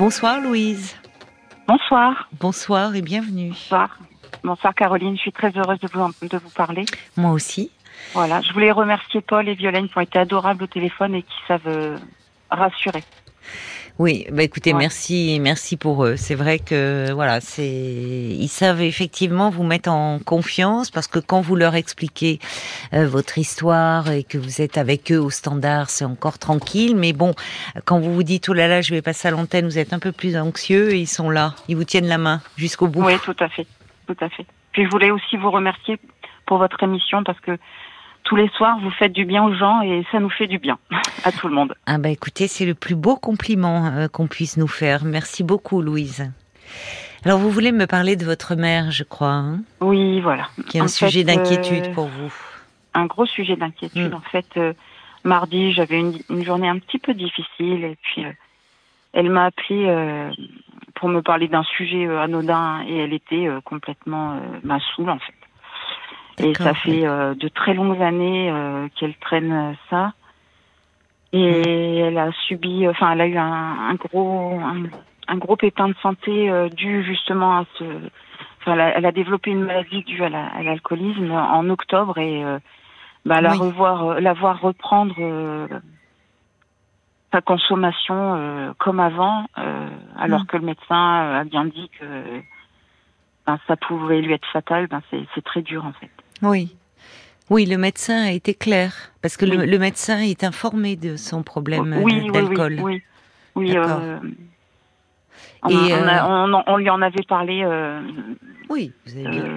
Bonsoir Louise. Bonsoir. Bonsoir et bienvenue. Bonsoir. Bonsoir Caroline, je suis très heureuse de vous, de vous parler. Moi aussi. Voilà, je voulais remercier Paul et Violaine qui ont été adorables au téléphone et qui savent euh, rassurer. Oui, bah écoutez, merci, merci pour eux. C'est vrai que voilà, c'est ils savent effectivement vous mettre en confiance parce que quand vous leur expliquez euh, votre histoire et que vous êtes avec eux au standard, c'est encore tranquille. Mais bon, quand vous vous dites oh là là, je vais passer à l'antenne, vous êtes un peu plus anxieux et ils sont là, ils vous tiennent la main jusqu'au bout. Oui, tout à fait, tout à fait. Puis je voulais aussi vous remercier pour votre émission parce que tous les soirs, vous faites du bien aux gens et ça nous fait du bien à tout le monde. Ah bah écoutez, c'est le plus beau compliment euh, qu'on puisse nous faire. Merci beaucoup, Louise. Alors vous voulez me parler de votre mère, je crois. Hein? Oui, voilà. Qui est un sujet d'inquiétude euh, pour vous. Un gros sujet d'inquiétude. Mm. En fait, euh, mardi, j'avais une, journée un petit peu difficile et puis elle m'a appelé pour me parler d'un sujet anodin et elle était complètement ma saoule en fait. Et ça fait euh, de très longues années euh, qu'elle traîne euh, ça. Et elle a subi, enfin, elle a eu un, gros, un, gros pépin de santé dû justement à ce. Enfin, elle a, développé une maladie due à l'alcoolisme en octobre et bah, la revoir, la voir reprendre sa consommation comme avant, alors mm. que le médecin a bien dit que ben, ça pouvait lui être fatal, ben, c'est très dur en fait. Oui. Oui, le médecin a été clair, parce que le, médecin est informé de son problème d'alcool. Oui, oui, oui. Euh, on, euh, on, lui en avait parlé euh, oui,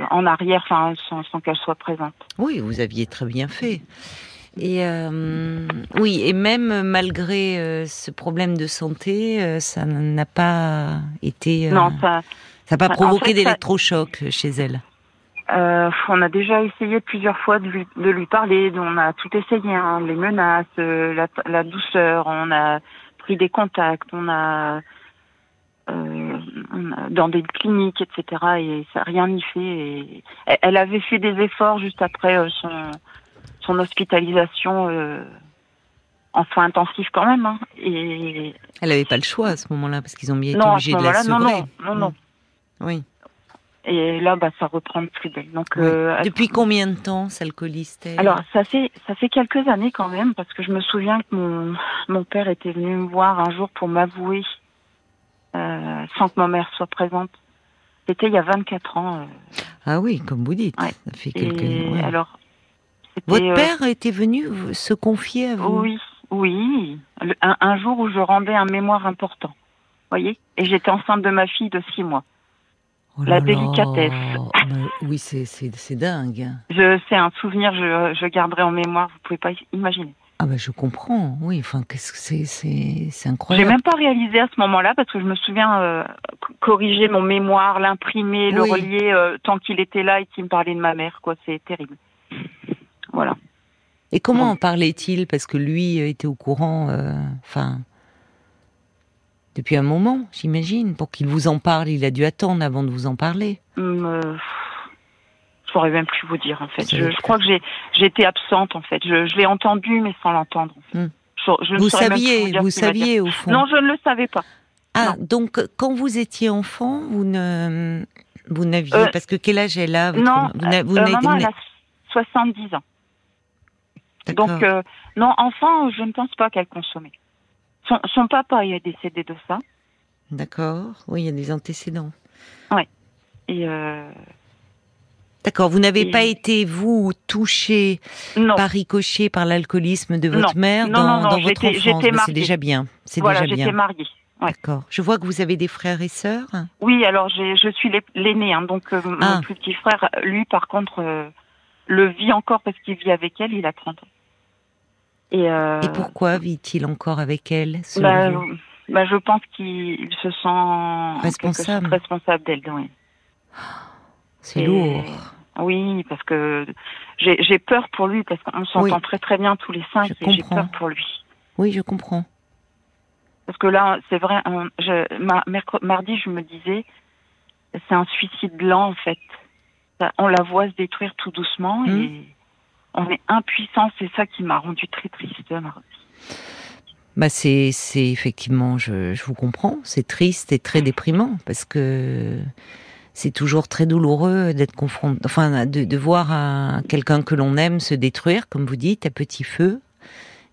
en arrière, sans, sans qu'elle soit présente. Oui, vous aviez très bien fait. Et oui, et même malgré ce problème de santé, ça n'a pas été. non, ça. N'a pas provoqué d'électrochoc chez elle. Euh, on a déjà essayé plusieurs fois de lui, de lui parler, on a tout essayé, hein, les menaces, euh, la, la, douceur, on a pris des contacts, on a, euh, dans des cliniques, etc. Et ça rien n'y fait. Et, elle avait fait des efforts juste après son, son hospitalisation en soins intensifs quand même. Hein, et elle n'avait pas le choix à ce moment-là parce qu'ils ont bien été obligés de la. Non, non, non, non. Oui. Et là, bah, ça reprend plus belle. Donc, euh, depuis combien de temps s'alcooliste Alors, ça fait ça fait quelques années quand même, parce que je me souviens que mon mon père était venu me voir un jour pour m'avouer, euh, sans que ma mère soit présente. C'était il y a 24 ans. Euh. Ah oui, comme vous dites. Ça fait quelques. Et alors. Votre euh, père était venu se confier à vous? Oui, oui. un, un jour où je rendais un mémoire important. Voyez? Et j'étais enceinte de ma fille de six mois. Oh la délicatesse. oui, c'est dingue. Je, c'est un souvenir, je, je garderai en mémoire, vous pouvez pas imaginer. Ah ben je comprends, oui, enfin qu'est-ce que c'est, c'est, incroyable. J'ai même pas réalisé à ce moment-là parce que je me souviens euh, corriger mon mémoire, l'imprimer, le relier euh, tant qu'il était là et qu'il me parlait de ma mère, quoi, c'est terrible. Voilà. Et comment en parlait-il? Parce que lui était au courant, euh, enfin. Depuis un moment, j'imagine. Pour qu'il vous en parle, il a dû attendre avant de vous en parler. Hum, euh, je pourrais même plus vous dire, en fait. Je, crois que j'ai été absente, en fait. Je, l'ai entendu, mais sans l'entendre. Hum. vous saviez, vous, saviez au fond. Non, je ne le savais pas. Ah, donc quand vous étiez enfant, vous ne, vous n'aviez, euh, parce que quel âge elle a Non, vous, vous euh, maman, elle a 70 ans. Donc non, enfant, je ne pense pas qu'elle consommait. Son, papa est décédé de ça. D'accord. Oui, il y a des antécédents. Oui. Et euh... D'accord. Vous n'avez pas été, vous, touché par ricochet par l'alcoolisme de votre mère dans, dans votre enfance. C'est déjà bien. C'est voilà, déjà bien. j'étais mariée. D'accord. Je vois que vous avez des frères et sœurs. Oui, alors je suis l'aîné, hein, donc euh, mon ah. plus petit frère, lui, par contre, euh, le vit encore parce qu'il vit avec elle. Il a 30 ans. Euh, Et, pourquoi vit-il encore avec elle bah, bah, Je pense qu'il se sent responsable, responsable d'elle. Oui. C'est lourd. Oui, parce que j'ai peur pour lui, parce qu'on s'entend très très bien tous les cinq, et j'ai peur pour lui. Oui, je comprends. Parce que là, c'est vrai, je, mardi, je me disais, c'est un suicide lent en fait. On la voit se détruire tout doucement et hmm on est impuissant. C'est ça qui m'a rendu très triste, Bah c'est c'est effectivement, je, je vous comprends, c'est triste et très déprimant parce que c'est toujours très douloureux d'être confronté, enfin de, de voir un, quelqu'un que l'on aime se détruire, comme vous dites, à petit feu,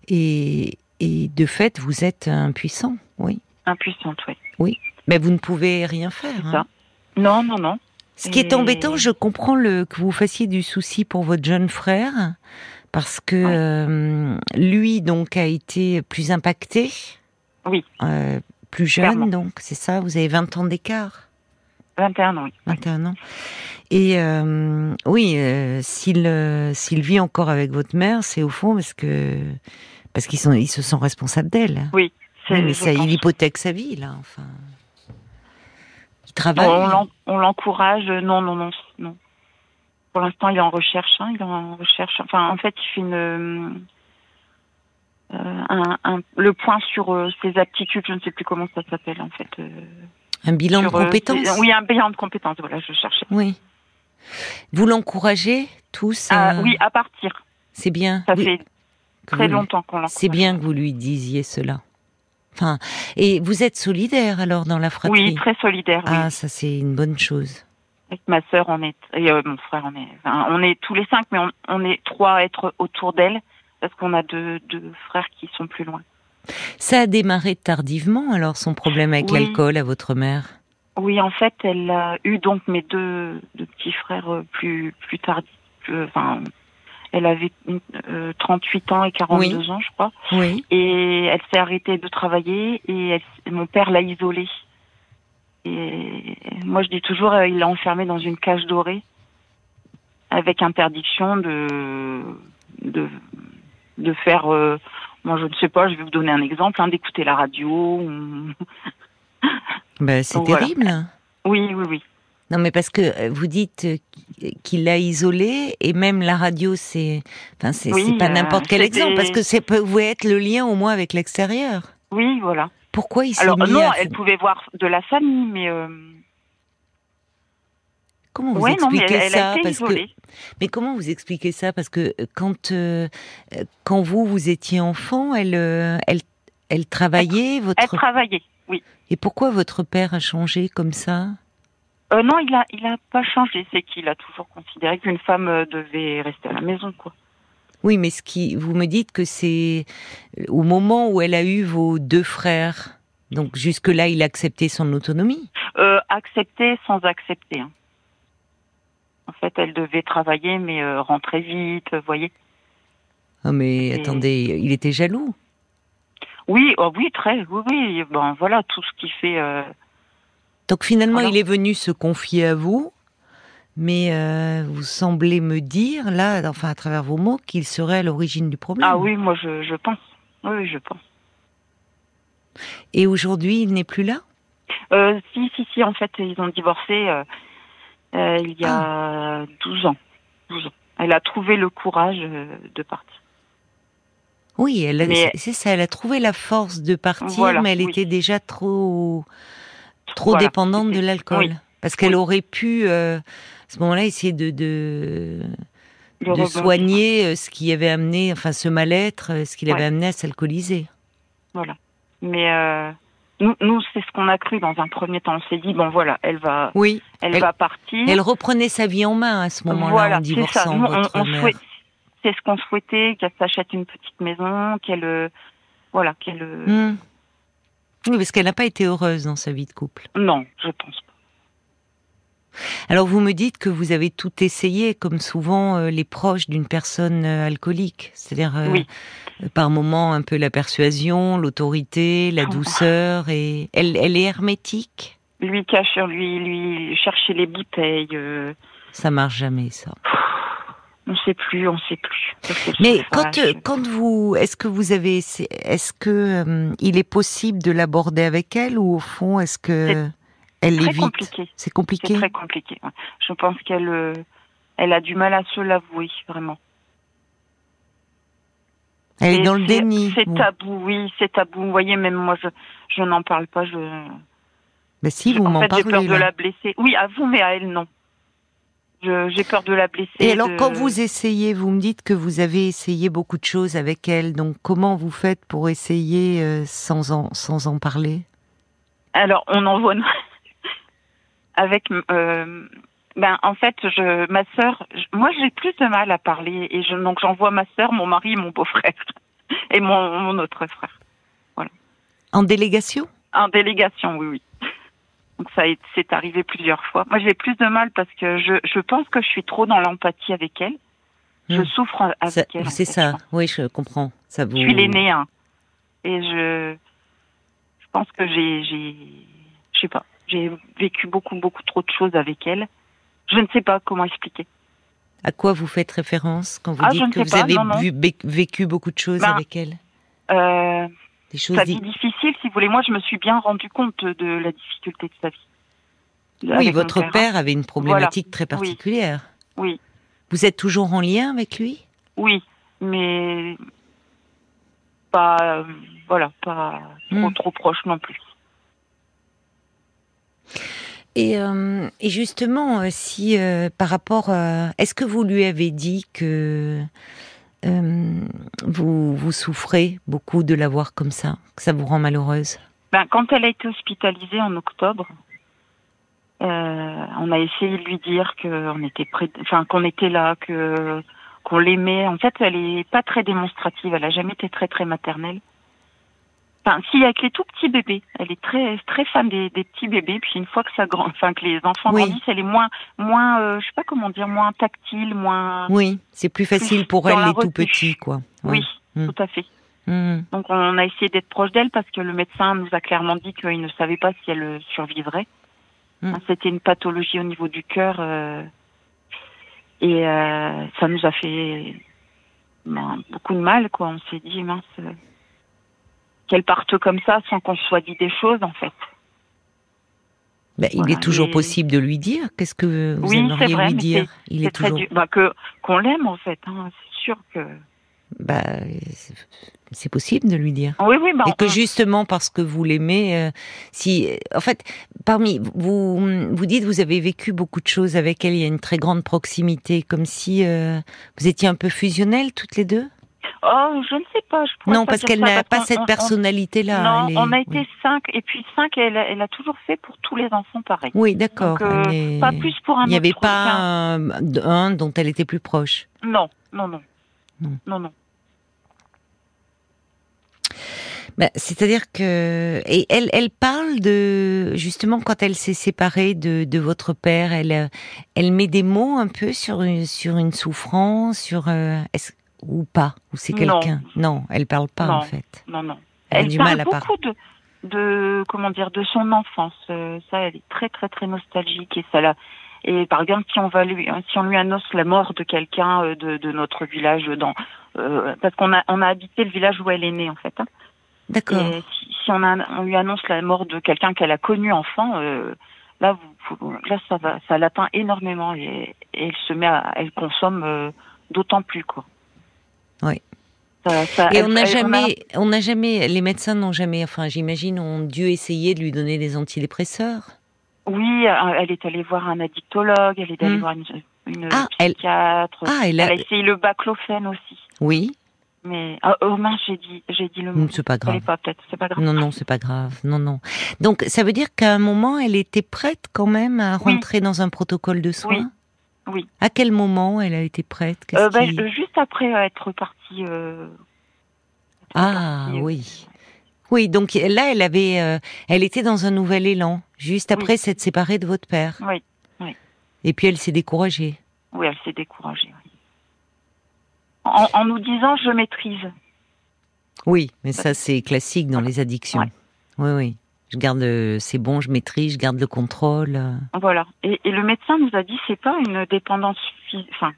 et, et de fait vous êtes impuissant, oui. Impuissante, oui. Oui, mais vous ne pouvez rien faire. Hein. Non, non, non. Ce qui est embêtant, je comprends le, que vous fassiez du souci pour votre jeune frère, parce que euh, lui donc a été plus impacté. Oui. Euh, plus jeune donc, c'est ça Vous avez 20 ans d'écart 21 ans, oui. 21 ans. Et euh, oui, s'il s'il vit encore avec votre mère, c'est au fond parce que parce qu'ils sont ils se sont responsables d'elle. Oui. mais ça, il hypothèque sa vie là, enfin. Il travaille. On l'encourage. Non, non, non, non. Pour l'instant, il est en recherche. Hein, il est en recherche. Enfin, en fait, il fait une, euh, un, un, le point sur euh, ses aptitudes. Je ne sais plus comment ça s'appelle en fait. Euh, un bilan de compétences. oui, un bilan de compétences. Voilà, je cherchais. Oui. Vous l'encouragez tous à... Oui, à partir. C'est bien. Ça fait très longtemps qu'on l'encourage. C'est bien que vous lui disiez cela. Enfin, et vous êtes solidaire alors dans la fratrie? Oui, très solidaire. Ah, ça c'est une bonne chose. Avec ma sœur, on est, et euh, mon frère, on est, on est tous les cinq, mais on, est trois à être autour d'elle parce qu'on a deux, deux, frères qui sont plus loin. Ça a démarré tardivement alors son problème avec l'alcool à votre mère? Oui, en fait, elle a eu donc mes deux, deux petits frères euh, plus plus tard, enfin elle avait 38 euh, ans et 42 ans, je crois. Oui. Et elle s'est arrêtée de travailler et mon père l'a isolée. Et moi, je dis toujours, euh, il l'a enfermée dans une cage dorée avec interdiction de de, de faire. Euh, moi, je ne sais pas. Je vais vous donner un exemple, hein, d'écouter la radio. Ben, c'est terrible. Oui, oui, oui. Non, mais parce que euh, vous dites euh, qu'il l'a isolé et même la radio, c'est, enfin, c'est pas euh, n'importe quel exemple parce que ça peut être le lien au moins avec l'extérieur. Oui, voilà. Pourquoi il s'est Alors non, elle pouvait voir de la famille, mais. Comment vous expliquez ça parce que mais comment vous expliquez ça? Parce que quand quand vous vous étiez enfant, elle elle elle travaillait votre Elle travaillait, oui. Et pourquoi votre père a changé comme ça? Euh, non, il a, il a pas changé. C'est qu'il a toujours considéré qu'une femme euh, devait rester à la maison, quoi. Oui, mais ce qui, vous me dites que c'est euh, au moment où elle a eu vos deux frères. Donc jusque-là, il a accepté son autonomie. Euh, accepter sans accepter. Hein. En fait, elle devait travailler, mais euh, rentrer vite, vous voyez. Ah, mais attendez, il était jaloux? Oui, oh, oui, très, oui, oui. Bon, voilà, tout ce qui fait donc finalement, il est venu se confier à vous, mais euh, vous semblez me dire, là, enfin à travers vos mots, qu'il serait à l'origine du problème. Ah oui, moi je, pense. Oui, je pense. Et aujourd'hui, il n'est plus là? Euh, Si, si, si, en fait, ils ont divorcé euh, il y a 12 ah. ans. 12 ans. Elle a trouvé le courage de partir. Oui, c'est ça, elle a trouvé la force de partir, mais elle était déjà trop trop dépendante de l'alcool. Parce qu'elle aurait pu, euh, à ce moment-là, essayer de, de, de, soigner euh, ce qui avait amené, enfin ce mal-être, euh, ce qui l'avait amené à s'alcooliser. Voilà. Mais nous, nous c'est ce qu'on a cru dans un premier temps. On s'est dit, bon voilà, elle va, oui, elle, va partir. Elle reprenait sa vie en main à ce moment-là en divorçant votre C'est ce qu'on souhaitait, qu'elle s'achète une petite maison, qu'elle, voilà, qu'elle. Hmm. Oui, parce qu'elle n'a pas été heureuse dans sa vie de couple. Non, je pense pas. Alors vous me dites que vous avez tout essayé, comme souvent euh, les proches d'une personne euh, alcoolique, c'est-à-dire euh, par moments un peu la persuasion, l'autorité, la douceur, et elle, elle est hermétique? Lui cache sur lui, lui chercher les bouteilles. Ça marche jamais ça. On sait plus, on sait plus. Mais quand euh, quand vous, est-ce que vous avez, est-ce que euh, il est possible de l'aborder avec elle ou au fond est-ce que elle l'évite C'est compliqué. C'est très compliqué. Je pense qu'elle, euh, elle a du mal à se l'avouer vraiment. Elle est dans le déni. C'est tabou, oui, c'est tabou. Vous voyez, même moi, je, je n'en parle pas. Je. Mais si, vous m'en parlez. J'ai peur de la blesser. Oui, à vous, mais à elle, non. J'ai peur de la blesser. Et alors, quand vous essayez, vous me dites que vous avez essayé beaucoup de choses avec elle. Donc, comment vous faites pour essayer euh, sans en sans en parler? Alors, on envoie avec. Euh, ben, en fait, je, ma sœur, moi, j'ai plus de mal à parler, et je, donc j'envoie ma sœur, mon mari, mon beau-frère, et mon, mon autre frère. Voilà. En délégation? En délégation, oui, oui. Donc ça c'est arrivé plusieurs fois. Moi j'ai plus de mal parce que je, je pense que je suis trop dans l'empathie avec elle. Je hmm. souffre avec elle. C'est ça, oui je comprends. Ça vous... Je suis l'aînée hein. et je je pense que j'ai j'ai je sais pas j'ai vécu beaucoup beaucoup trop de choses avec elle. Je ne sais pas comment expliquer. À quoi vous faites référence quand vous ah, dites que vous avez vécu beaucoup de choses ben, avec elle? euh, des choses sa vie difficile, si vous voulez. Moi, je me suis bien rendu compte de la difficulté de sa vie. Oui, votre père. avait une problématique très particulière. Oui. Vous êtes toujours en lien avec lui? Oui, mais pas, euh, voilà, pas trop, hmm. trop proche non plus. Et, euh, et justement, euh, si par rapport, est-ce que vous lui avez dit que euh, vous, souffrez beaucoup de la voir comme ça, que ça vous rend malheureuse? Ben, Quand elle a été hospitalisée en octobre, euh, on a essayé de lui dire qu'on était enfin qu'on était là, que qu'on l'aimait. En fait, elle est pas très démonstrative. Elle a jamais été très très maternelle. Enfin, si avec les tout petits bébés, elle est très très fan des, des petits bébés. Puis une fois que ça grand, enfin que les enfants grandissent, elle est moins moins, euh, je sais pas comment dire, moins tactile, moins. Oui, c'est plus facile pour elle les tout petits, quoi. Oui, mm. tout à fait. Mm. Donc on a essayé d'être proche d'elle parce que le médecin nous a clairement dit qu'il ne savait pas si elle survivrait. Mm. C'était une pathologie au niveau du cœur euh, et euh, ça nous a fait ben, beaucoup de mal, quoi. On s'est dit mince qu'elle parte comme ça sans qu'on soit dit des choses en fait. Ben, il est toujours possible de lui dire. Qu'est-ce que vous aimeriez lui dire Il est, toujours bah, que qu'on l'aime en fait. Hein. C'est sûr que. Bah, c'est possible de lui dire. Oui, oui. Bah, et que justement parce que vous l'aimez, euh, si, en fait, parmi vous, vous dites vous avez vécu beaucoup de choses avec elle. Il y a une très grande proximité, comme si euh, vous étiez un peu fusionnelles toutes les deux? Oh, je ne sais pas. Je non, parce qu'elle n'a pas cette personnalité-là. Non, on a été cinq, et puis cinq, elle, elle, a toujours fait pour tous les enfants pareil. Oui, d'accord. Euh, pas plus pour un Il n'y avait pas un, dont elle était plus proche. Non, non, non. Non, non. Bah, c'est-à-dire que et elle, elle parle de justement quand elle s'est séparée de, de votre père, elle, elle met des mots un peu sur une, sur une souffrance, sur euh, est-ce ou pas Ou c'est quelqu'un non. elle parle pas en fait. Non, non. Elle, du parle mal à beaucoup de, de, comment dire, de son enfance. Euh, ça, elle est très, très, très nostalgique et ça Et par exemple, si on va lui, si on lui annonce la mort de quelqu'un euh, de, de, notre village, dans, euh, parce qu'on a, on a habité le village où elle est née en fait. Hein. D'accord. Si, si on, a, on lui annonce la mort de quelqu'un qu'elle a connu enfant, là, vous, là, ça va, ça l'atteint énormément et, et, elle se met, à, elle consomme d'autant plus quoi. Oui. et on n'a jamais, on n'a jamais, les médecins n'ont jamais, enfin, j'imagine, ont dû essayer de lui donner des antidépresseurs. Oui, euh, elle est allée voir un addictologue, elle est allée hmm. voir une, ah, psychiatre. Elle... Ah, elle a... essayé le baclofène aussi. Oui. Mais oh, oh mince, j'ai dit, j'ai dit le mot. C'est pas grave. Pas, c'est pas grave. Non, non, c'est pas grave. Non, non. Donc, ça veut dire qu'à un moment, elle était prête quand même à rentrer dans un protocole de soins? Oui. Oui. À quel moment elle a été prête? Euh, ben, Juste après être partie. Euh, ah euh, oui. Oui, donc là, elle avait, elle était dans un nouvel élan, juste après s'être séparée de votre père. Oui, oui. Et puis elle s'est découragée. Oui, elle s'est découragée. En, en, nous disant, je maîtrise. Oui, mais ça c'est classique dans les addictions. Oui, oui je garde, c'est bon, je maîtrise, je garde le contrôle. Voilà. Et, le médecin nous a dit c'est pas une dépendance, enfin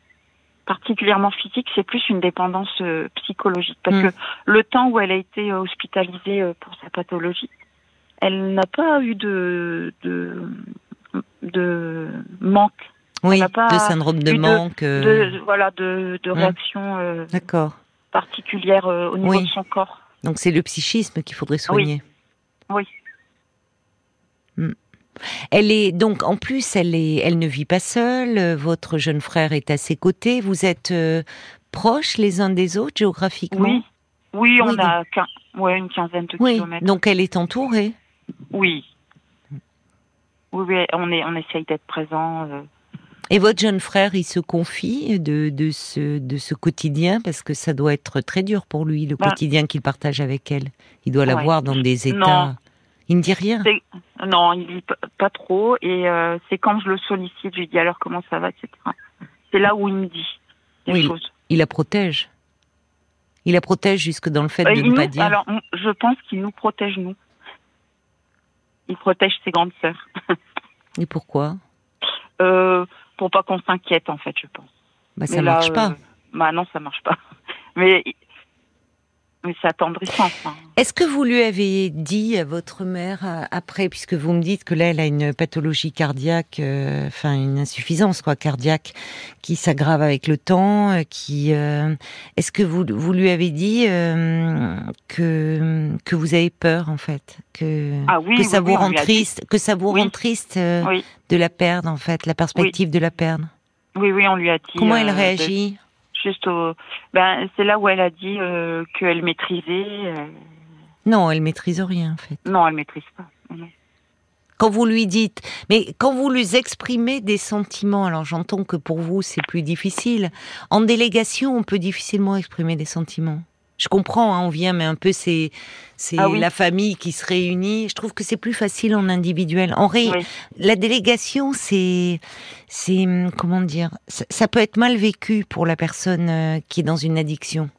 particulièrement physique, c'est plus une dépendance euh, psychologique parce hmm. que le temps où elle a été hospitalisée euh, pour sa pathologie, elle n'a pas eu de de, de manque. Oui, de syndrome de manque. De, euh. voilà, de, de hmm. réaction D'accord. particulière au niveau de son corps. Donc c'est le psychisme qu'il faudrait soigner. Oui. oui. Elle est donc en plus, elle est, elle ne vit pas seule. Votre jeune frère est à ses côtés. Vous êtes euh, proches les uns des autres géographiquement? Oui, oui, on a ouais, une quinzaine de oui. kilomètres. Donc elle est entourée. Oui. Oui, oui, on est, on essaye d'être présent. euh. Et votre jeune frère, il se confie de, de ce de ce quotidien? Parce que ça doit être très dur pour lui le Ben, quotidien qu'il partage avec elle. Il doit la ouais. voir dans des états. Non. Il ne dit rien. Non, il dit p- pas trop. Et euh, c'est quand je le sollicite, je lui dis alors comment ça va, etc. C'est là où il me dit des Oui. choses. Il la protège. Il la protège jusque dans le fait Euh, de il ne nous- pas dire. Alors, je pense qu'il nous protège, nous. Il protège ses grandes sœurs. Et pourquoi? Euh, pour pas qu'on s'inquiète, en fait, je pense. Bah ça Mais là, marche euh, pas. Bah non, ça marche pas. Mais, mais c'est attendrissant. Est-ce que vous lui avez dit à votre mère euh, après, puisque vous me dites que là elle a une pathologie cardiaque, euh, enfin une insuffisance quoi cardiaque qui s'aggrave avec le temps, euh, qui euh, est-ce que vous vous lui avez dit euh, que que vous avez peur en fait, que Ah oui, que ça oui, vous oui, rend triste, que ça vous rend triste de la perdre en fait, la perspective de la perdre? Oui, oui, on lui a dit. Comment elle de- réagit? Juste au. Ben, c'est là où elle a dit euh, qu'elle maîtrisait. euh, Non, elle maîtrise rien en fait. Non, elle maîtrise pas. Non. quand vous lui dites, mais quand vous lui exprimez des sentiments, alors j'entends que pour vous c'est plus difficile. En délégation, on peut difficilement exprimer des sentiments. Je comprends, hein, on vient, mais un peu c'est c'est Ah oui. la famille qui se réunit. Je trouve que c'est plus facile en individuel. En ré... Oui. la délégation, c'est c'est hum, comment dire, ça, ça peut être mal vécu pour la personne euh, qui est dans une addiction.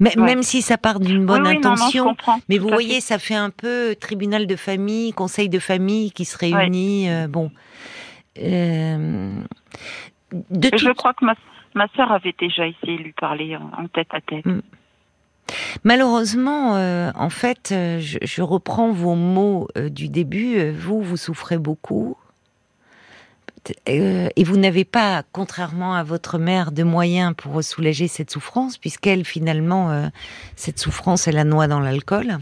Ouais. Même si ça part d'une bonne Oui, oui, non, non, intention, mais vous voyez, fait. ça fait un peu tribunal de famille, conseil de famille qui se réunit. euh, bon. Euh, de Je crois que ma, ma sœur avait déjà essayé de lui parler en, tête à tête. Malheureusement, euh, en fait, euh, je, je reprends vos mots euh, du début. vous, vous souffrez beaucoup. Euh, et vous n'avez pas, contrairement à votre mère, de moyens pour soulager cette souffrance, puisqu'elle, finalement, cette souffrance, elle la noie dans l'alcool.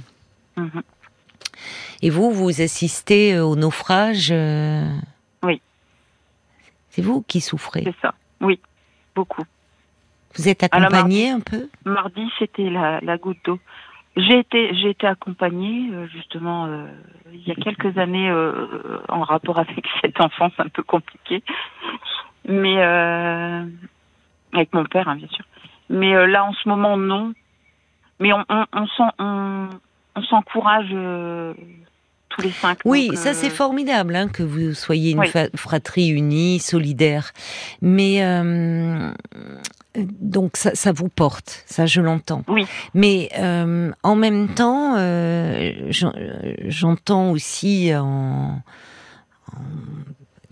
Mhm. Et vous, vous assistez au naufrage. Oui. C'est vous qui souffrez. C'est ça. Oui, beaucoup. Vous êtes À la accompagné un peu? Mardi, c'était la, la goutte d'eau. J'ai été, j'ai été accompagnée euh, justement euh, il y a quelques années euh, en rapport avec cette enfance un peu compliquée, mais euh, avec mon père hein, bien sûr. Mais là en ce moment non. Mais on, on, on s'en- on, on s'encourage tous les cinq. Oui, donc, ça euh, c'est formidable hein, que vous soyez une Oui. fratrie unie, solidaire. Mais euh, donc ça, ça vous porte, ça je l'entends. Oui. Mais euh, en même temps, euh, j'en- j'entends aussi en,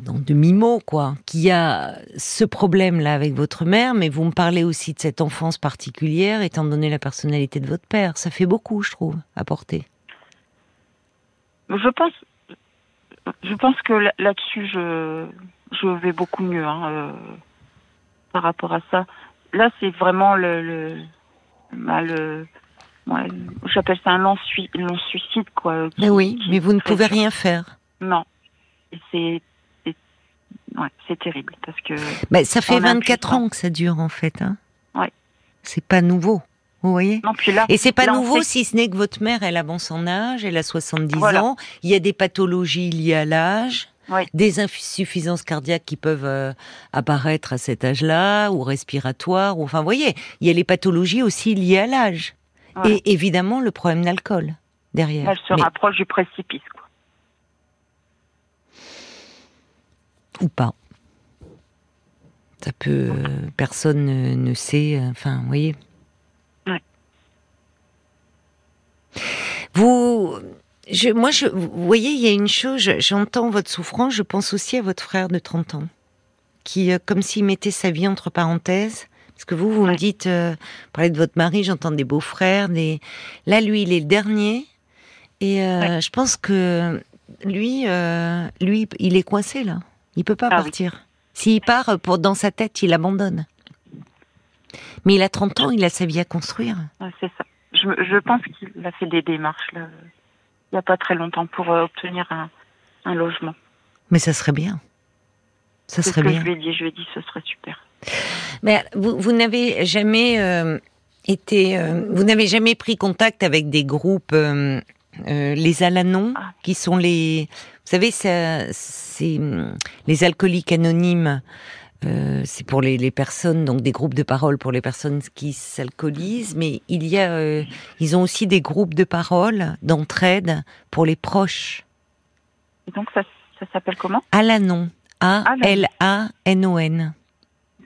demi-mot quoi, qu'il y a ce problème-là avec votre mère, mais vous me parlez aussi de cette enfance particulière, étant donné la personnalité de votre père. Ça fait beaucoup, je trouve, à porter. Je pense, je pense que là- là-dessus, je, je vais beaucoup mieux hein, euh, par rapport à ça. Là, c'est vraiment le, le, bah, le- ouais, j'appelle ça un long, sui- long suicide, quoi. qui- Mais oui, qui mais vous ne pouvez rien faire. Non, c'est, ouais, c'est terrible parce que Ben, ça fait On a 24 plus ans que ça dure en fait. Hein. Ouais. C'est pas nouveau, vous voyez non, puis là, Et c'est pas là, nouveau si ce n'est que votre mère, elle avance son âge, elle a 70 Voilà. ans, il y a des pathologies liées à l'âge, des insuffisances cardiaques qui peuvent euh, apparaître à cet âge-là, ou respiratoires, ou enfin, vous voyez, il y a les pathologies aussi liées à l'âge. Voilà. Et évidemment, le problème d'alcool derrière. elle se Mais- rapproche du précipice, quoi. ou pas. Ça peut, euh, personne ne, ne sait. euh, Enfin, vous voyez. Ouais. Vous, je, moi, je, vous voyez, il y a une chose. je- J'entends votre souffrance. Je pense aussi à votre frère de 30 ans, qui, euh, comme s'il mettait sa vie entre parenthèses. Parce que vous, vous me dites, euh, vous parlez de votre mari, j'entends des beaux-frères, des. Là, lui, il est le dernier, et euh, Ouais. je pense que lui, euh, lui, il est coincé là. Il peut pas Ah oui. partir. S'il part, pour dans sa tête, il abandonne. Mais il a 30 ans, il a sa vie à construire. Ouais, c'est ça. Je, pense qu'il a fait des démarches là, il n'y a pas très longtemps pour euh, obtenir un, un logement. Mais ça serait bien. Ça serait ce que bien. je lui ai dit. Je lui ai dit ce serait super. Mais vous, vous n'avez jamais euh, été, euh, vous n'avez jamais pris contact avec des groupes, euh, euh, les Alanons, Ah. qui sont les, vous savez, c'est les alcooliques anonymes. Euh, c'est pour les, les personnes, donc des groupes de parole pour les personnes qui s'alcoolisent, mais il y a, euh, ils ont aussi des groupes de parole, d'entraide pour les proches. Et donc ça, ça s'appelle comment? Alanon, A-L-A-N-O-N.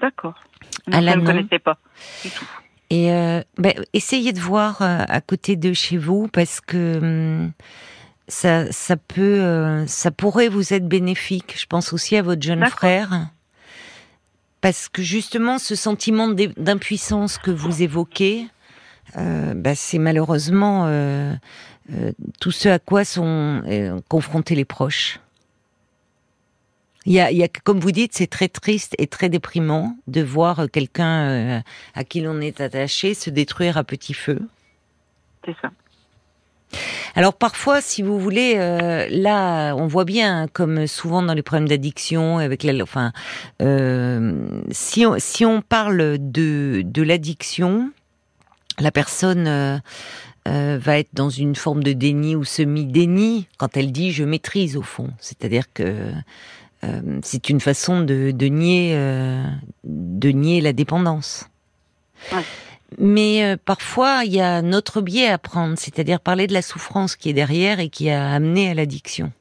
D'accord. Je ne l'Anon. connaissais pas du tout. Et euh, ben, essayez de voir euh, à côté de chez vous parce que hum, ça, ça peut, ça pourrait vous être bénéfique. Je pense aussi à votre jeune frère parce que justement ce sentiment d'impuissance que vous évoquez, euh, ben, c'est malheureusement euh, euh, tout ce à quoi sont confrontés les proches. Y, a, comme vous dites, c'est très triste et très déprimant de voir quelqu'un à qui l'on est attaché se détruire à petit feu. C'est ça. Alors parfois, si vous voulez, euh, là, on voit bien, comme souvent dans les problèmes d'addiction, avec la, enfin, euh, si on, si on parle de de l'addiction, la personne euh, va être dans une forme de déni ou semi-déni quand elle dit je maîtrise au fond. C'est-à-dire que c'est une façon de, de nier de nier la dépendance. Mais euh, parfois, il y a notre biais à prendre, c'est-à-dire parler de la souffrance qui est derrière et qui a amené à l'addiction.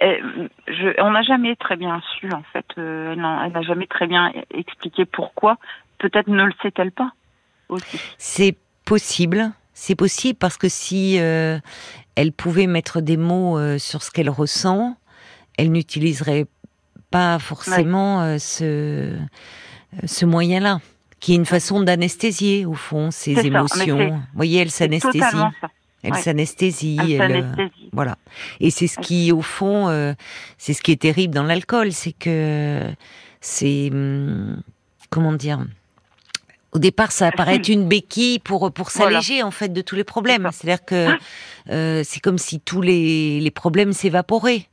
Eh, je- on n'a jamais très bien su, en fait. Euh, elle n'a elle n'a jamais très bien expliqué pourquoi. Peut-être ne le sait-elle pas aussi. C'est possible, c'est possible parce que si euh, elle pouvait mettre des mots euh, sur ce qu'elle ressent, elle n'utiliserait pas forcément euh, ce, ce moyen-là, qui est une façon d'anesthésier au fond ses ça, émotions. Vous voyez, elle s'anesthésie, elle ouais. s'anesthésie, Elle euh. Voilà. Et c'est ce qui, au fond, euh, c'est ce qui est terrible dans l'alcool, c'est que c'est hum, comment dire. Au départ, ça apparaît être une béquille pour pour Voilà. s'alléger en fait de tous les problèmes. C'est-à-dire que euh, c'est comme si tous les les problèmes s'évaporaient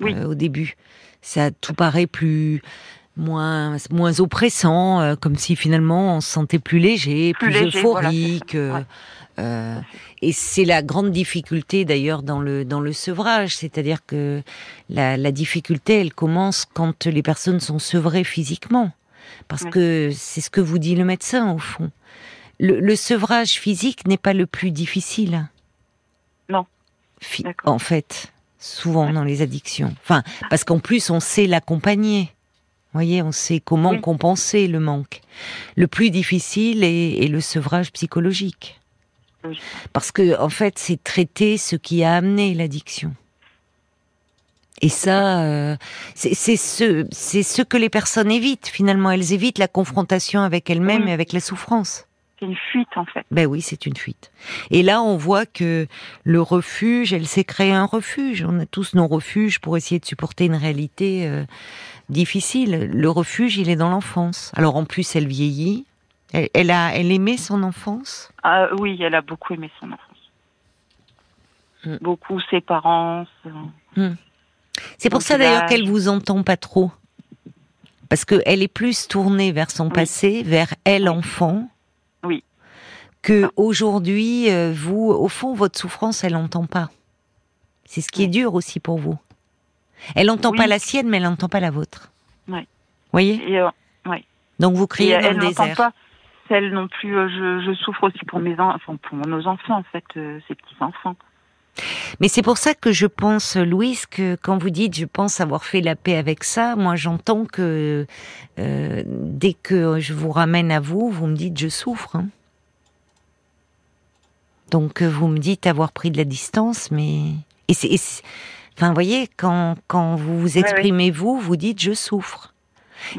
Oui. euh, au début. Ça tout paraît plus moins moins oppressant, euh, comme si finalement on se sentait plus léger, plus, Plus léger, voilà, euphorique. euh, Ouais. euh, et c'est la grande difficulté d'ailleurs dans le dans le sevrage, c'est-à-dire que la, la difficulté, elle commence quand les personnes sont sevrées physiquement, parce que c'est ce que vous dit le médecin au fond. Le, le sevrage physique n'est pas le plus difficile. Non. Fi- en fait, souvent dans les addictions. Enfin, parce qu'en plus on sait l'accompagner. Vous voyez, on sait comment Oui. compenser le manque. Le plus difficile est, est le sevrage psychologique. Oui. Parce que, en fait, c'est traiter ce qui a amené l'addiction. Et ça, euh, c'est c'est ce, c'est ce que les personnes évitent. Finalement, elles évitent la confrontation avec elles-mêmes Oui. et avec la souffrance. C'est une fuite, en fait. Ben oui, c'est une fuite. Et là, on voit que le refuge, elle s'est créée un refuge. On a tous nos refuges pour essayer de supporter une réalité euh, difficile. Le refuge, il est dans l'enfance. Alors en plus, elle vieillit. Elle, elle a, elle aimait son enfance? Ah, oui, elle a beaucoup aimé son enfance. Mm. Beaucoup ses parents. son- C'est pour ça d'ailleurs qu'elle vous entend pas trop. Parce qu'elle est plus tournée vers son Oui. passé, vers elle enfant. Oui. Que aujourd'hui, euh, vous, au fond, votre souffrance, elle n'entend pas. C'est ce qui est dur aussi pour vous. Elle n'entend Oui. pas la sienne, mais elle n'entend pas la vôtre. Oui. Voyez Et, euh, Donc vous et criez dans elle le n'entend désert. pas celle non plus. euh, je, je souffre aussi pour mes en- enfin, pour nos enfants, en fait, euh, ces petits enfants. Mais c'est pour ça que je pense, Louise, que quand vous dites je pense avoir fait la paix avec ça, moi j'entends que euh, dès que je vous ramène à vous, vous me dites je souffre. hein. Donc euh, vous me dites avoir pris de la distance, mais et c'est- enfin vous voyez quand quand vous vous oui. exprimez vous, vous dites je souffre.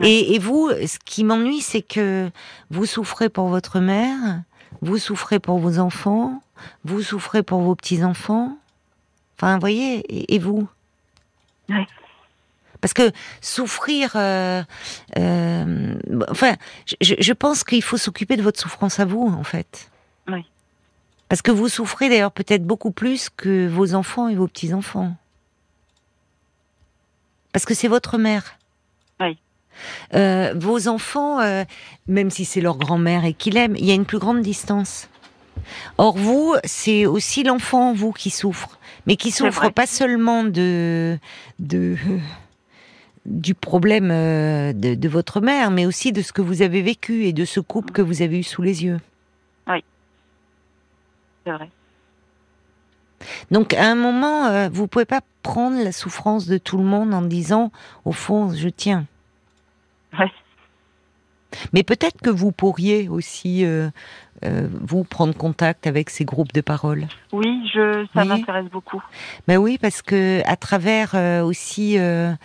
Et, et vous, ce qui m'ennuie, c'est que vous souffrez pour votre mère, vous souffrez pour vos enfants, vous souffrez pour vos petits-enfants. Enfin, vous voyez, et, et vous? Ouais. Parce que souffrir, euh, euh, enfin, je, je pense qu'il faut s'occuper de votre souffrance à vous, en fait. Oui. Parce que vous souffrez d'ailleurs peut-être beaucoup plus que vos enfants et vos petits-enfants. Parce que c'est votre mère. Oui. Euh, vos enfants, euh, même si c'est leur grand-mère et qu'ils l'aiment, il y a une plus grande distance. Or vous, c'est aussi l'enfant vous qui souffre, mais qui souffre pas seulement de de du problème euh, de, de, votre mère, mais aussi de ce que vous avez vécu et de ce couple que vous avez eu sous les yeux. Oui, c'est vrai. Donc à un moment, euh, vous pouvez pas prendre la souffrance de tout le monde en disant, au fond, je tiens. Oui. Mais peut-être que vous pourriez aussi euh, euh, vous prendre contact avec ces groupes de parole. Oui, je, ça m'intéresse beaucoup. Mais oui, parce que à travers aussi Hum,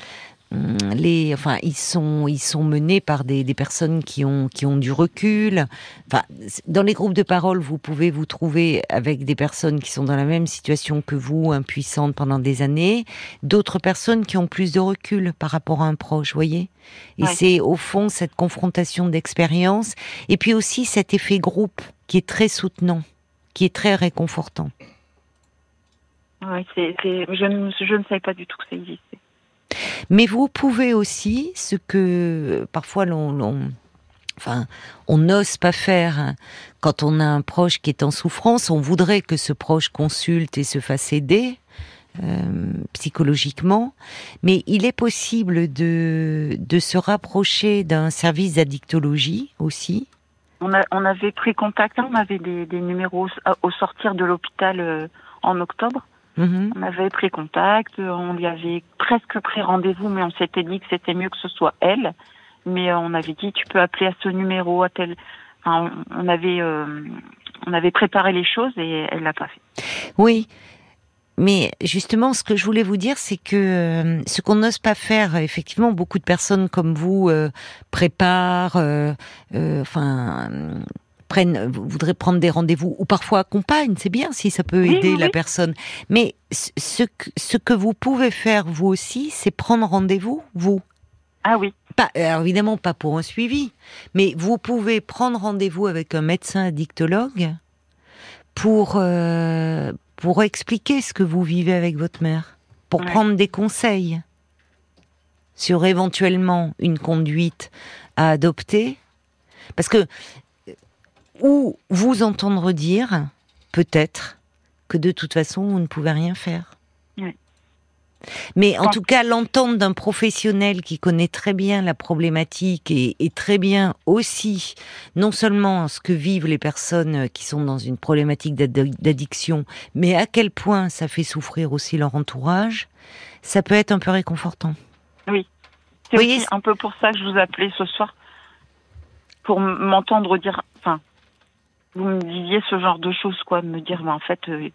les, enfin, ils sont, ils sont menés par des, des, personnes qui ont, qui ont du recul. Enfin, dans les groupes de parole, vous pouvez vous trouver avec des personnes qui sont dans la même situation que vous, impuissantes pendant des années, d'autres personnes qui ont plus de recul par rapport à un proche, voyez? Et c'est au fond cette confrontation d'expérience, et puis aussi cet effet groupe qui est très soutenant, qui est très réconfortant. C'est, je, ne, je ne savais pas du tout que ça existait. Mais vous pouvez aussi, ce que parfois l'on, enfin, on n'ose pas faire quand on a un proche qui est en souffrance. On voudrait que ce proche consulte et se fasse aider. Euh, psychologiquement, mais il est possible de, de se rapprocher d'un service d'addictologie aussi. On, avait pris contact, hein, on avait des, des numéros au sortir de l'hôpital euh, en octobre. Mhm. On avait pris contact, on lui avait presque pris rendez-vous, mais on s'était dit que c'était mieux que ce soit elle. Mais euh, on avait dit tu peux appeler à ce numéro, à tel. Enfin, on avait euh, on avait préparé les choses et elle l'a pas fait. Oui. Mais justement, ce que je voulais vous dire, c'est que euh, ce qu'on n'ose pas faire, effectivement, beaucoup de personnes comme vous préparent, enfin, prennent, voudraient prendre des rendez-vous ou parfois accompagnent, c'est bien si ça peut aider la personne. Mais ce que, ce que vous pouvez faire vous aussi, c'est prendre rendez-vous, vous. Ah oui. Pas, alors évidemment pas pour un suivi, mais vous pouvez prendre rendez-vous avec un médecin addictologue pour euh, pour expliquer ce que vous vivez avec votre mère, pour prendre des conseils sur éventuellement une conduite à adopter, parce que ou vous entendre dire, peut-être, que de toute façon, vous ne pouvez rien faire. Mais en tout cas, l'entendre d'un professionnel qui connaît très bien la problématique et, très bien aussi, non seulement ce que vivent les personnes qui sont dans une problématique d'addiction, mais à quel point ça fait souffrir aussi leur entourage, ça peut être un peu réconfortant. Oui. C'est un peu pour ça que je vous appelais ce soir, pour m'entendre dire, vous me disiez ce genre de choses, quoi, me dire, mais en fait, euh,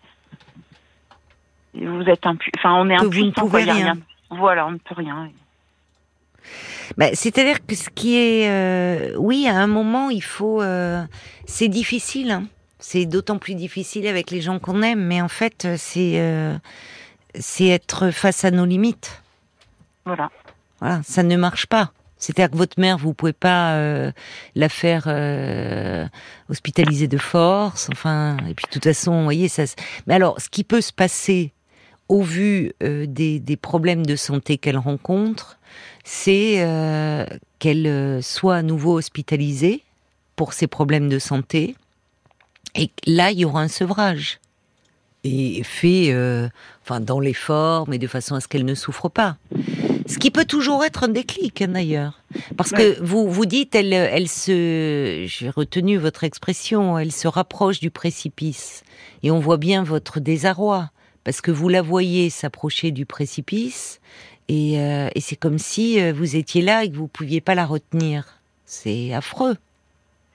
vous êtes un, enfin, on est vous ne pouvez rien. Voilà, on ne peut rien. Bah, c'est-à-dire que ce qui est, euh, oui, à un moment, il faut, euh, c'est difficile. Hein. C'est d'autant plus difficile avec les gens qu'on aime, mais en fait, c'est, c'est être face à nos limites. Voilà. Voilà, ça ne marche pas. C'est-à-dire que votre mère, vous pouvez pas euh, la faire euh, hospitaliser de force. Enfin, et puis de toute façon, vous voyez ça. Mais alors, ce qui peut se passer au vu euh, des, des, problèmes de santé qu'elle rencontre, c'est qu'elle soit à nouveau hospitalisée pour ses problèmes de santé. Et là, il y aura un sevrage et fait, enfin, dans les formes et de façon à ce qu'elle ne souffre pas. Ce qui peut toujours être un déclic, hein, d'ailleurs. Parce que vous vous dites, elle, elle se, j'ai retenu votre expression, elle se rapproche du précipice. Et on voit bien votre désarroi. Parce que vous la voyez s'approcher du précipice. Et, euh, et c'est comme si euh, vous étiez là et que vous pouviez pas la retenir. C'est affreux.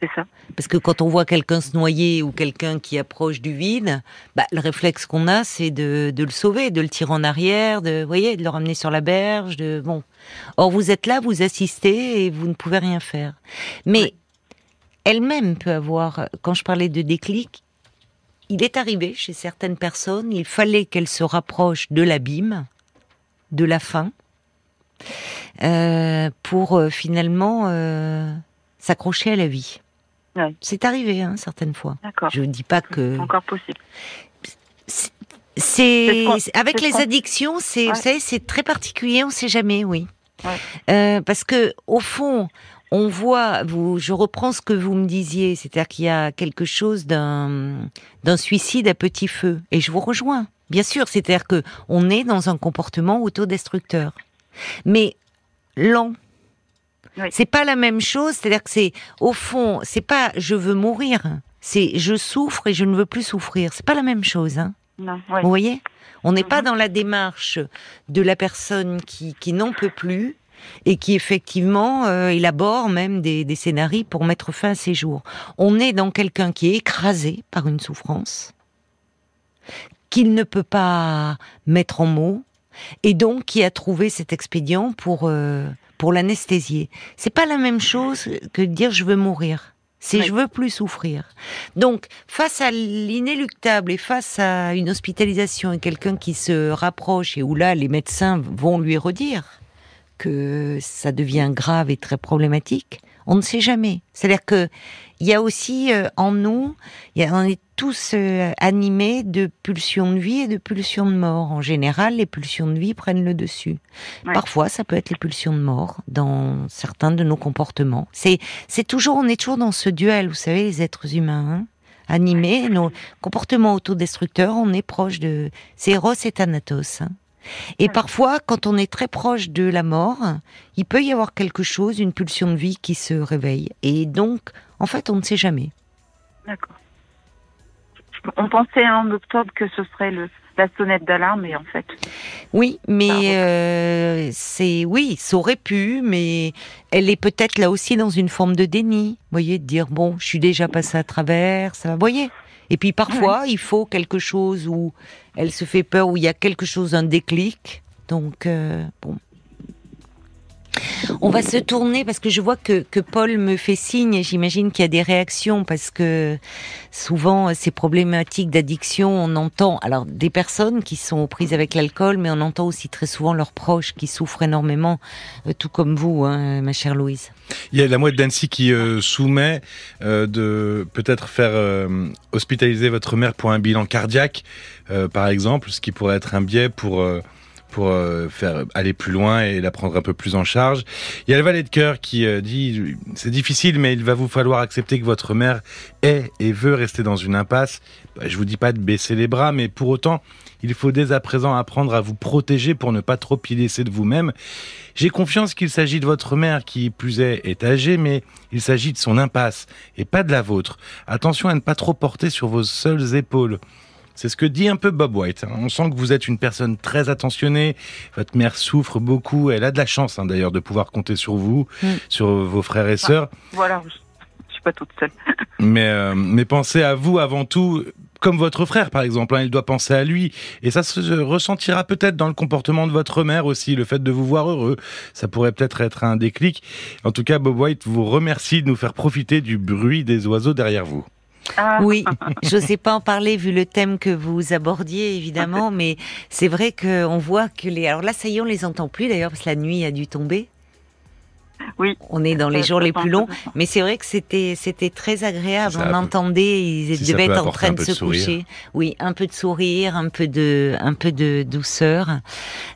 C'est ça. Parce que quand on voit quelqu'un se noyer ou quelqu'un qui approche du vide, bah, le réflexe qu'on a, c'est de, de, le sauver, de le tirer en arrière, de, voyez, de le ramener sur la berge. De, bon. Or, vous êtes là, vous assistez et vous ne pouvez rien faire. Mais elle-même peut avoir, quand je parlais de déclic, il est arrivé chez certaines personnes, il fallait qu'elle se rapproche de l'abîme, de la fin, euh, pour euh, finalement euh, s'accrocher à la vie. C'est arrivé, hein, certaines fois. Je ne dis pas que. Encore possible. C'est avec les addictions, c'est vous savez, c'est très particulier. On ne sait jamais, oui. Euh, parce que au fond, on voit. Vous, je reprends ce que vous me disiez, c'est-à-dire qu'il y a quelque chose d'un d'un suicide à petit feu, et je vous rejoins. Bien sûr, c'est-à-dire que on est dans un comportement autodestructeur, mais lent. C'est pas la même chose, c'est-à-dire que c'est au fond, c'est pas je veux mourir, c'est je souffre et je ne veux plus souffrir. C'est pas la même chose, hein. Vous voyez? On n'est pas mhm. dans la démarche de la personne qui, qui n'en peut plus et qui effectivement euh, élabore même des, des scénarios pour mettre fin à ses jours. On est dans quelqu'un qui est écrasé par une souffrance, qu'il ne peut pas mettre en mots, et donc qui a trouvé cet expédient pour euh, pour l'anesthésier. C'est pas la même chose que de dire je veux mourir. C'est je veux plus souffrir. Donc, face à l'inéluctable et face à une hospitalisation et quelqu'un qui se rapproche et où là, les médecins vont lui redire que ça devient grave et très problématique, on ne sait jamais. C'est-à-dire que il y a aussi euh, en nous, y a, on est tous euh, animés de pulsions de vie et de pulsions de mort. En général, les pulsions de vie prennent le dessus. Parfois, ça peut être les pulsions de mort dans certains de nos comportements. C'est, c'est toujours, on est toujours dans ce duel, vous savez, les êtres humains. Hein. animés, nos comportements autodestructeurs, on est proche de... C'est Eros et Thanatos. Hein. Et parfois, quand on est très proche de la mort, il peut y avoir quelque chose, une pulsion de vie qui se réveille. Et donc, en fait, on ne sait jamais. D'accord. On pensait en octobre que ce serait le, la sonnette d'alarme, et en fait. Oui, mais euh, c'est oui, ça aurait pu, mais elle est peut-être là aussi dans une forme de déni. Vous voyez, de dire bon, je suis déjà passé à travers, ça. Vous voyez. Et puis parfois, il faut quelque chose où elle se fait peur, où il y a quelque chose, un déclic. Donc, euh, bon. On va se tourner parce que je vois que, que Paul me fait signe et j'imagine qu'il y a des réactions parce que souvent ces problématiques d'addiction, on entend alors des personnes qui sont aux prises avec l'alcool, mais on entend aussi très souvent leurs proches qui souffrent énormément, euh, tout comme vous, hein, ma chère Louise. Il y a la mouette d'Annecy qui euh, soumet euh, de peut-être faire hospitaliser votre mère pour un bilan cardiaque, par exemple, ce qui pourrait être un biais pour pour euh, faire aller plus loin et la prendre un peu plus en charge. Il y a le valet de cœur qui euh, dit c'est difficile mais il va vous falloir accepter que votre mère est et veut rester dans une impasse. Bah, je vous dis pas de baisser les bras mais pour autant il faut dès à présent apprendre à vous protéger pour ne pas trop y laisser de vous-même. J'ai confiance qu'il s'agit de votre mère qui plus est est âgée mais il s'agit de son impasse et pas de la vôtre. Attention à ne pas trop porter sur vos seules épaules. C'est ce que dit un peu Bob White. Hein. On sent que vous êtes une personne très attentionnée. Votre mère souffre beaucoup. Elle a de la chance hein, d'ailleurs de pouvoir compter sur vous, mm. sur vos frères et sœurs. voilà, je suis pas toute seule. mais, euh, mais pensez à vous avant tout comme votre frère, par exemple. Hein, il doit penser à lui. Et ça se ressentira peut-être dans le comportement de votre mère aussi, le fait de vous voir heureux. Ça pourrait peut-être être un déclic. En tout cas, Bob White vous remercie de nous faire profiter du bruit des oiseaux derrière vous. Ah. Oui, je sais pas en parler vu le thème que vous abordiez évidemment, mais c'est vrai qu'on voit que les. Alors là, ça y est, on les entend plus d'ailleurs parce que la nuit a dû tomber. Oui. On est dans les jours les plus longs, mais c'est vrai que c'était c'était très agréable. On entendait, ils devaient être en train de se coucher. Oui, un peu de sourire, un peu de un peu de douceur.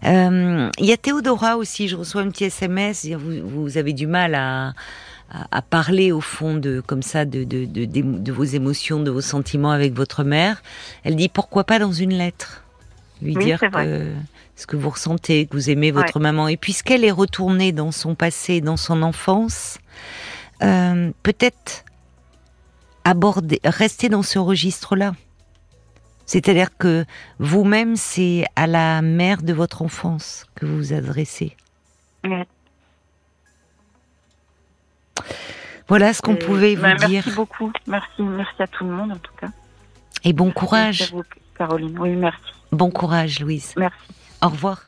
Euh, il y a Théodora aussi. Je reçois un petit SMS. Vous, vous avez du mal à à, parler au fond de comme ça de, de, de, de, vos émotions, de vos sentiments avec votre mère. Elle dit pourquoi pas dans une lettre lui dire que ce que vous ressentez, que vous aimez votre maman. Et puisqu'elle est retournée dans son passé, dans son enfance, euh, peut-être aborder, rester dans ce registre-là. C'est-à-dire que vous-même, c'est à la mère de votre enfance que vous vous adressez. Voilà ce qu'on pouvait vous bah, dire. Merci beaucoup. Merci, merci à tout le monde en tout cas. Et bon courage. Merci à vous, Caroline. Oui, merci. Bon courage, Louise. Merci. Au revoir.